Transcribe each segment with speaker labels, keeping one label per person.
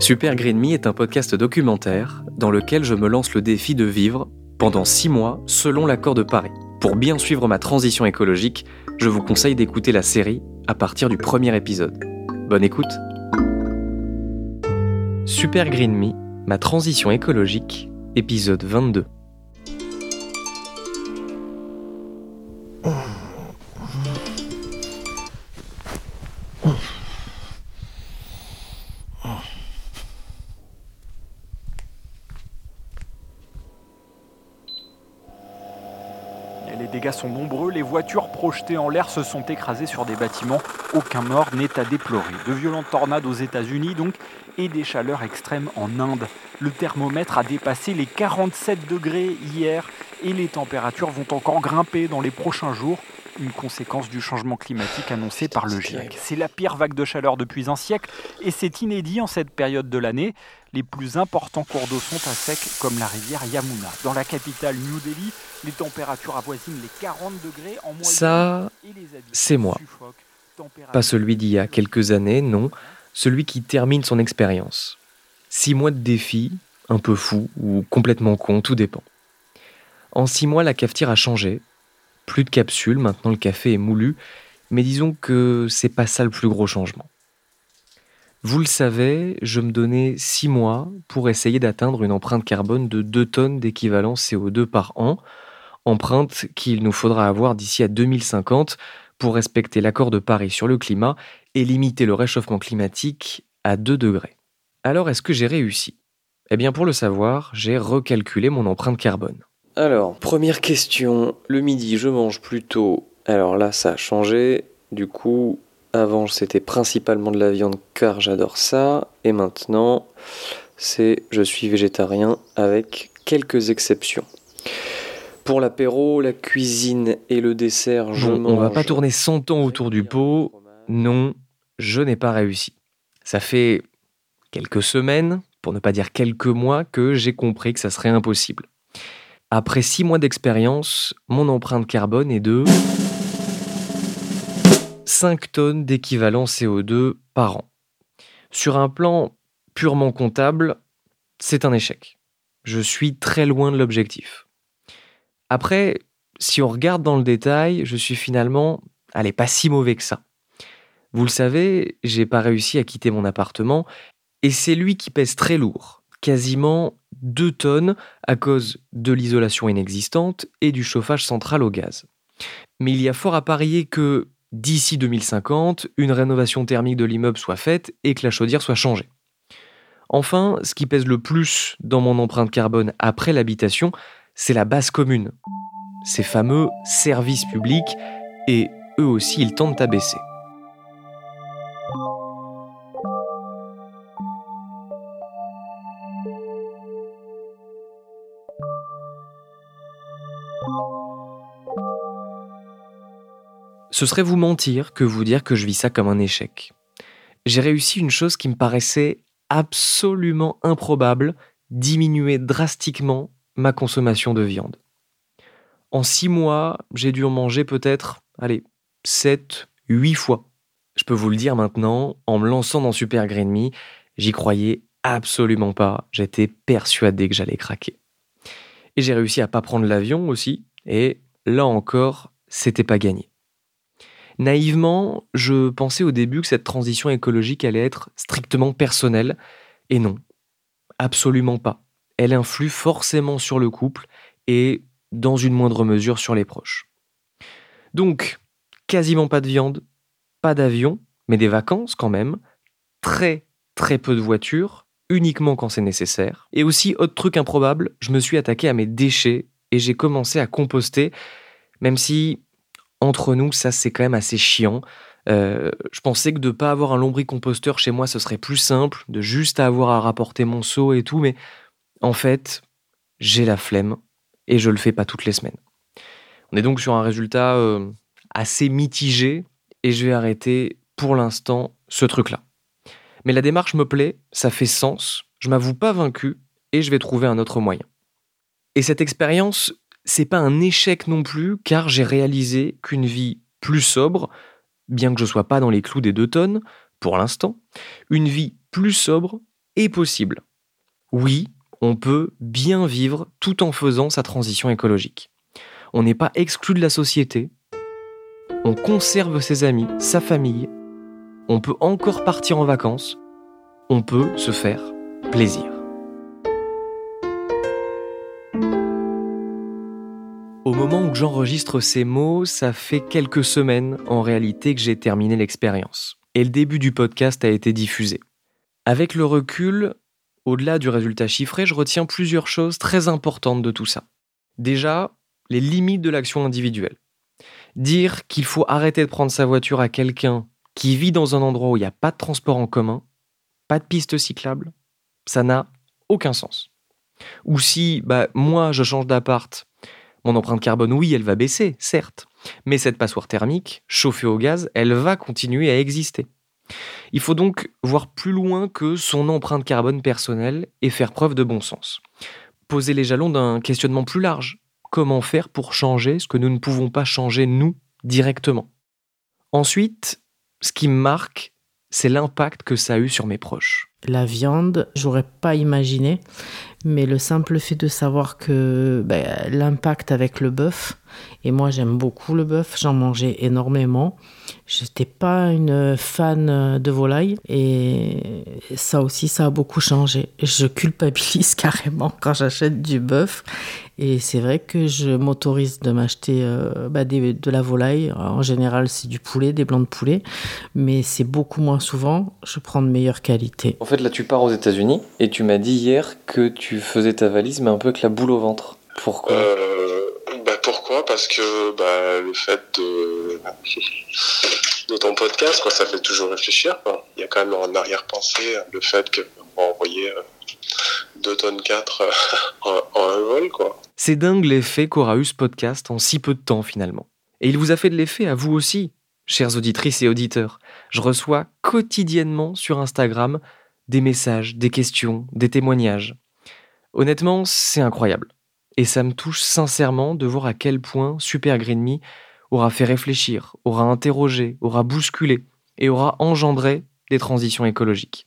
Speaker 1: Super Green Me est un podcast documentaire dans lequel je me lance le défi de vivre pendant six mois selon l'accord de Paris. Pour bien suivre ma transition écologique, je vous conseille d'écouter la série à partir du premier épisode. Bonne écoute Super Green Me, ma transition écologique, épisode 22.
Speaker 2: Dégâts sont nombreux, les voitures projetées en l'air se sont écrasées sur des bâtiments. Aucun mort n'est à déplorer. De violentes tornades aux États-Unis donc et des chaleurs extrêmes en Inde. Le thermomètre a dépassé les 47 degrés hier et les températures vont encore grimper dans les prochains jours. Une conséquence du changement climatique annoncé par le GIEC. C'est la pire vague de chaleur depuis un siècle et c'est inédit en cette période de l'année. Les plus importants cours d'eau sont à sec, comme la rivière Yamuna. Dans la capitale New Delhi, les températures avoisinent les 40 degrés en moyenne.
Speaker 1: Ça, c'est moi. Pas celui d'il y a quelques années, non, celui qui termine son expérience. Six mois de défi, un peu fou ou complètement con, tout dépend. En six mois, la cafetière a changé. Plus de capsules, maintenant le café est moulu, mais disons que c'est pas ça le plus gros changement. Vous le savez, je me donnais six mois pour essayer d'atteindre une empreinte carbone de 2 tonnes d'équivalent CO2 par an, empreinte qu'il nous faudra avoir d'ici à 2050 pour respecter l'accord de Paris sur le climat et limiter le réchauffement climatique à 2 degrés. Alors est-ce que j'ai réussi? Eh bien pour le savoir, j'ai recalculé mon empreinte carbone. Alors, première question, le midi je mange plutôt... Alors là ça a changé, du coup avant c'était principalement de la viande car j'adore ça, et maintenant c'est je suis végétarien avec quelques exceptions. Pour l'apéro, la cuisine et le dessert, je
Speaker 3: Bon, on va
Speaker 1: mange
Speaker 3: pas tourner 100 ans autour du pot.
Speaker 1: non, je n'ai pas réussi. Ça fait quelques semaines, pour ne pas dire quelques mois, que j'ai compris que ça serait impossible. Après six mois d'expérience, mon empreinte carbone est de 5 tonnes d'équivalent CO2 par an. Sur un plan purement comptable, c'est un échec. Je suis très loin de l'objectif. Après, si on regarde dans le détail, je suis finalement, allez, pas si mauvais que ça. Vous le savez, j'ai pas réussi à quitter mon appartement et c'est lui qui pèse très lourd, quasiment 2 tonnes à cause de l'isolation inexistante et du chauffage central au gaz. Mais il y a fort à parier que d'ici 2050, une rénovation thermique de l'immeuble soit faite et que la chaudière soit changée. Enfin, ce qui pèse le plus dans mon empreinte carbone après l'habitation, c'est la base commune. Ces fameux services publics et eux aussi ils tentent à baisser. Ce serait vous mentir que vous dire que je vis ça comme un échec. J'ai réussi une chose qui me paraissait absolument improbable, diminuer drastiquement ma consommation de viande. En six mois, j'ai dû en manger peut-être, allez, 7, 8 fois. Je peux vous le dire maintenant, en me lançant dans Super Green Me, j'y croyais absolument pas. J'étais persuadé que j'allais craquer. Et j'ai réussi à pas prendre l'avion aussi, et là encore, c'était pas gagné. Naïvement, je pensais au début que cette transition écologique allait être strictement personnelle, et non, absolument pas. Elle influe forcément sur le couple et, dans une moindre mesure, sur les proches. Donc, quasiment pas de viande, pas d'avion, mais des vacances quand même, très très peu de voitures, uniquement quand c'est nécessaire. Et aussi, autre truc improbable, je me suis attaqué à mes déchets et j'ai commencé à composter, même si, entre nous, ça c'est quand même assez chiant. Euh, je pensais que de pas avoir un lombricomposteur chez moi, ce serait plus simple, de juste avoir à rapporter mon seau et tout, mais en fait, j'ai la flemme et je le fais pas toutes les semaines. On est donc sur un résultat euh, assez mitigé et je vais arrêter pour l'instant ce truc-là. Mais la démarche me plaît, ça fait sens, je m'avoue pas vaincu et je vais trouver un autre moyen. Et cette expérience, c'est pas un échec non plus car j'ai réalisé qu'une vie plus sobre, bien que je sois pas dans les clous des deux tonnes, pour l'instant, une vie plus sobre est possible. Oui, on peut bien vivre tout en faisant sa transition écologique. On n'est pas exclu de la société, on conserve ses amis, sa famille, on peut encore partir en vacances, on peut se faire plaisir. Au moment où j'enregistre ces mots, ça fait quelques semaines en réalité que j'ai terminé l'expérience. Et le début du podcast a été diffusé. Avec le recul, au-delà du résultat chiffré, je retiens plusieurs choses très importantes de tout ça. Déjà, les limites de l'action individuelle. Dire qu'il faut arrêter de prendre sa voiture à quelqu'un qui vit dans un endroit où il n'y a pas de transport en commun, pas de piste cyclable, ça n'a aucun sens. Ou si bah, moi je change d'appart, mon empreinte carbone, oui, elle va baisser, certes, mais cette passoire thermique, chauffée au gaz, elle va continuer à exister. Il faut donc voir plus loin que son empreinte carbone personnelle et faire preuve de bon sens. Poser les jalons d'un questionnement plus large. Comment faire pour changer ce que nous ne pouvons pas changer nous directement? Ensuite, ce qui me marque, c'est l'impact que ça a eu sur mes proches.
Speaker 4: La viande, j'aurais pas imaginé, mais le simple fait de savoir que ben, l'impact avec le bœuf, et moi j'aime beaucoup le bœuf, j'en mangeais énormément. J'étais pas une fan de volaille et ça aussi ça a beaucoup changé. Je culpabilise carrément quand j'achète du bœuf et c'est vrai que je m'autorise de m'acheter euh, bah, de la volaille. En général c'est du poulet, des blancs de poulet, mais c'est beaucoup moins souvent. Je prends de meilleure qualité.
Speaker 1: En fait là tu pars aux États-Unis et tu m'as dit hier que tu faisais ta valise mais un peu avec la boule au ventre. Pourquoi?
Speaker 5: Euh, bah Pourquoi? Parce que bah, le fait de, de ton podcast, quoi, ça fait toujours réfléchir. Quoi. Il y a quand même en arrière-pensée le fait qu'on va envoyer 2 tonnes 4 en, en un vol. Quoi.
Speaker 1: C'est dingue l'effet qu'aura eu ce podcast en si peu de temps finalement. Et il vous a fait de l'effet à vous aussi, chères auditrices et auditeurs. Je reçois quotidiennement sur Instagram des messages, des questions, des témoignages. Honnêtement, c'est incroyable. Et ça me touche sincèrement de voir à quel point Super Green Me aura fait réfléchir, aura interrogé, aura bousculé et aura engendré des transitions écologiques.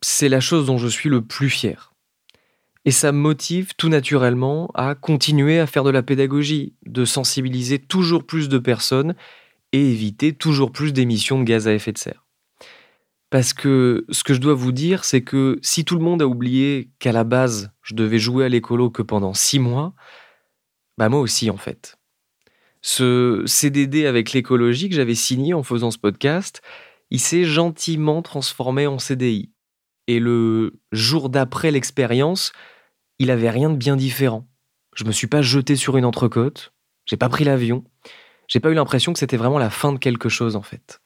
Speaker 1: C'est la chose dont je suis le plus fier. Et ça me motive tout naturellement à continuer à faire de la pédagogie, de sensibiliser toujours plus de personnes et éviter toujours plus d'émissions de gaz à effet de serre. Parce que ce que je dois vous dire, c'est que si tout le monde a oublié qu'à la base, je devais jouer à l'écolo que pendant six mois, bah moi aussi en fait. Ce CDD avec l'écologie que j'avais signé en faisant ce podcast, il s'est gentiment transformé en CDI. Et le jour d'après l'expérience, il avait rien de bien différent. Je me suis pas jeté sur une entrecôte, j'ai pas pris l'avion, j'ai pas eu l'impression que c'était vraiment la fin de quelque chose en fait.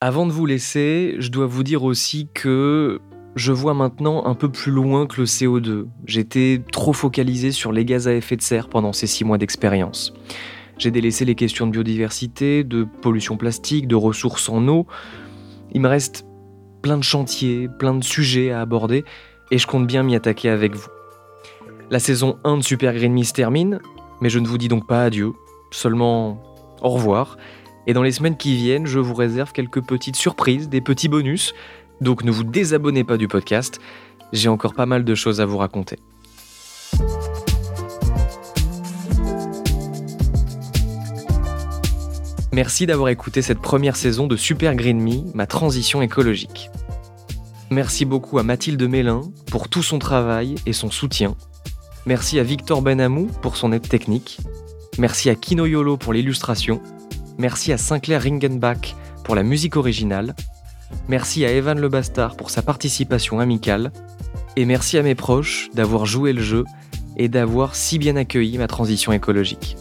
Speaker 1: Avant de vous laisser, je dois vous dire aussi que je vois maintenant un peu plus loin que le CO2. J'étais trop focalisé sur les gaz à effet de serre pendant ces six mois d'expérience. J'ai délaissé les questions de biodiversité, de pollution plastique, de ressources en eau. Il me reste plein de chantiers, plein de sujets à aborder, et je compte bien m'y attaquer avec vous. La saison 1 de Super Green Me termine, mais je ne vous dis donc pas adieu, seulement au revoir, et dans les semaines qui viennent, je vous réserve quelques petites surprises, des petits bonus. Donc ne vous désabonnez pas du podcast, j'ai encore pas mal de choses à vous raconter. Merci d'avoir écouté cette première saison de Super Green Me, ma transition écologique. Merci beaucoup à Mathilde Mélin pour tout son travail et son soutien. Merci à Victor Benamou pour son aide technique. Merci à Kino Yolo pour l'illustration. Merci à Sinclair Ringenbach pour la musique originale. Merci à Evan Le Bastard pour sa participation amicale. Et merci à mes proches d'avoir joué le jeu et d'avoir si bien accueilli ma transition écologique.